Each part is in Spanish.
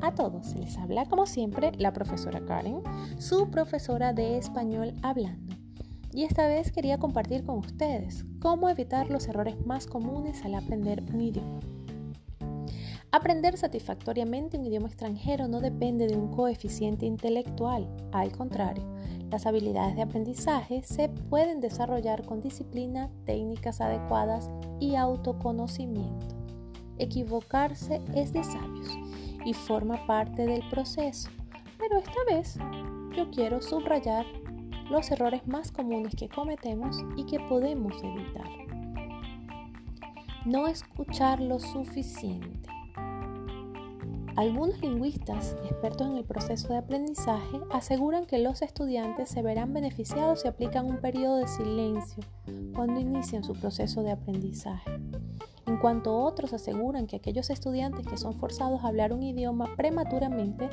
A todos, les habla como siempre la profesora Karen, su profesora de español hablando. Y esta vez quería compartir con ustedes cómo evitar los errores más comunes al aprender un idioma. Aprender satisfactoriamente un idioma extranjero no depende de un coeficiente intelectual, al contrario, las habilidades de aprendizaje se pueden desarrollar con disciplina, técnicas adecuadas y autoconocimiento. Equivocarse es de sabios y forma parte del proceso. Pero esta vez yo quiero subrayar los errores más comunes que cometemos y que podemos evitar. No escuchar lo suficiente. Algunos lingüistas expertos en el proceso de aprendizaje aseguran que los estudiantes se verán beneficiados si aplican un periodo de silencio cuando inician su proceso de aprendizaje en cuanto otros aseguran que aquellos estudiantes que son forzados a hablar un idioma prematuramente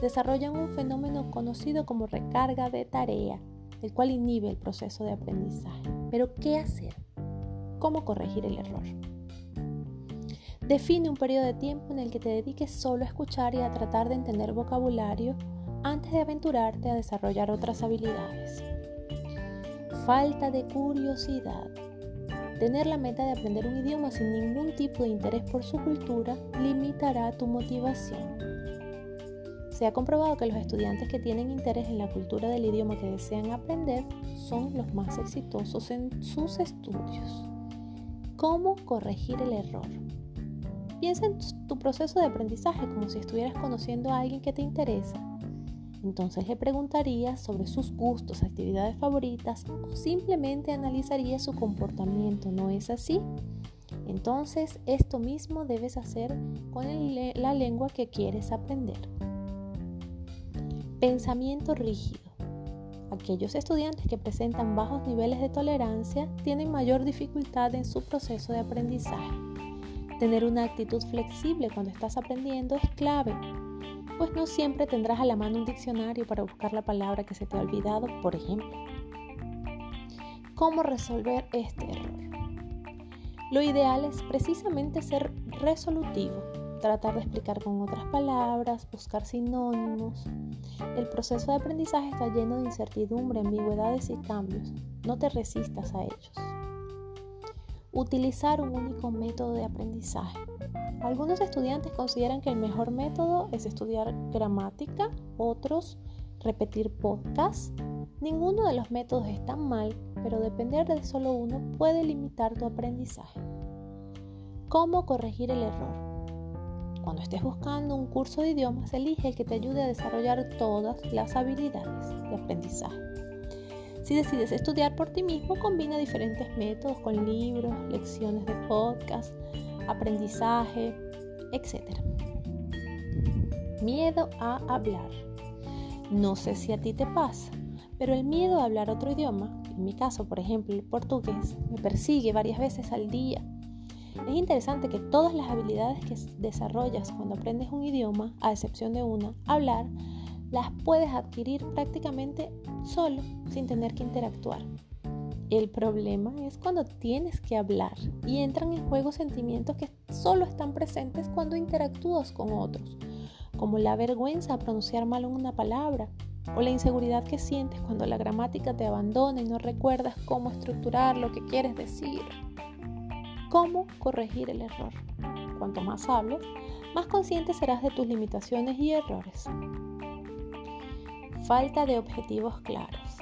desarrollan un fenómeno conocido como recarga de tarea, el cual inhibe el proceso de aprendizaje. Pero, ¿qué hacer? ¿Cómo corregir el error? Define un periodo de tiempo en el que te dediques solo a escuchar y a tratar de entender vocabulario antes de aventurarte a desarrollar otras habilidades. Falta de curiosidad. Tener la meta de aprender un idioma sin ningún tipo de interés por su cultura limitará tu motivación. Se ha comprobado que los estudiantes que tienen interés en la cultura del idioma que desean aprender son los más exitosos en sus estudios. ¿Cómo corregir el error? Piensa en tu proceso de aprendizaje como si estuvieras conociendo a alguien que te interesa entonces le preguntaría sobre sus gustos, actividades favoritas o simplemente analizaría su comportamiento, ¿no es así? Entonces esto mismo debes hacer con la lengua que quieres aprender. Pensamiento rígido. Aquellos estudiantes que presentan bajos niveles de tolerancia tienen mayor dificultad en su proceso de aprendizaje. Tener una actitud flexible cuando estás aprendiendo es clave pues no siempre tendrás a la mano un diccionario para buscar la palabra que se te ha olvidado, por ejemplo. ¿Cómo resolver este error? Lo ideal es precisamente ser resolutivo, tratar de explicar con otras palabras, buscar sinónimos. El proceso de aprendizaje está lleno de incertidumbre, ambigüedades y cambios. No te resistas a ellos. Utilizar un único método de aprendizaje. Algunos estudiantes consideran que el mejor método es estudiar gramática, otros repetir podcast. Ninguno de los métodos está mal, pero depender de solo uno puede limitar tu aprendizaje. ¿Cómo corregir el error? Cuando estés buscando un curso de idiomas, elige el que te ayude a desarrollar todas las habilidades de aprendizaje. Si decides estudiar por ti mismo, combina diferentes métodos con libros, lecciones de podcast, aprendizaje, etc. Miedo a hablar. No sé si a ti te pasa, pero el miedo a hablar otro idioma, en mi caso por ejemplo el portugués, me persigue varias veces al día. Es interesante que todas las habilidades que desarrollas cuando aprendes un idioma, a excepción de una, hablar, las puedes adquirir prácticamente solo, sin tener que interactuar. El problema es cuando tienes que hablar y entran en juego sentimientos que solo están presentes cuando interactúas con otros, como la vergüenza a pronunciar mal una palabra o la inseguridad que sientes cuando la gramática te abandona y no recuerdas cómo estructurar lo que quieres decir. ¿Cómo corregir el error? Cuanto más hables, más consciente serás de tus limitaciones y errores. Falta de objetivos claros.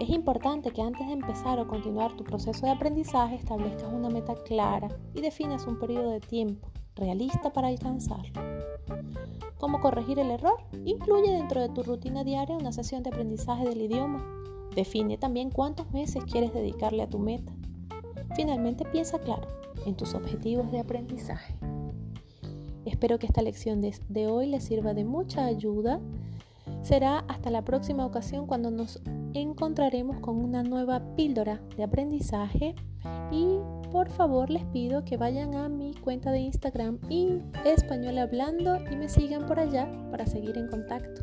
Es importante que antes de empezar o continuar tu proceso de aprendizaje establezcas una meta clara y definas un periodo de tiempo realista para alcanzarlo. ¿Cómo corregir el error? Incluye dentro de tu rutina diaria una sesión de aprendizaje del idioma. Define también cuántos meses quieres dedicarle a tu meta. Finalmente piensa claro en tus objetivos de aprendizaje. Espero que esta lección de, hoy les sirva de mucha ayuda. Será hasta la próxima ocasión cuando nos encontraremos con una nueva píldora de aprendizaje y por favor les pido que vayan a mi cuenta de Instagram y español hablando y me sigan por allá para seguir en contacto.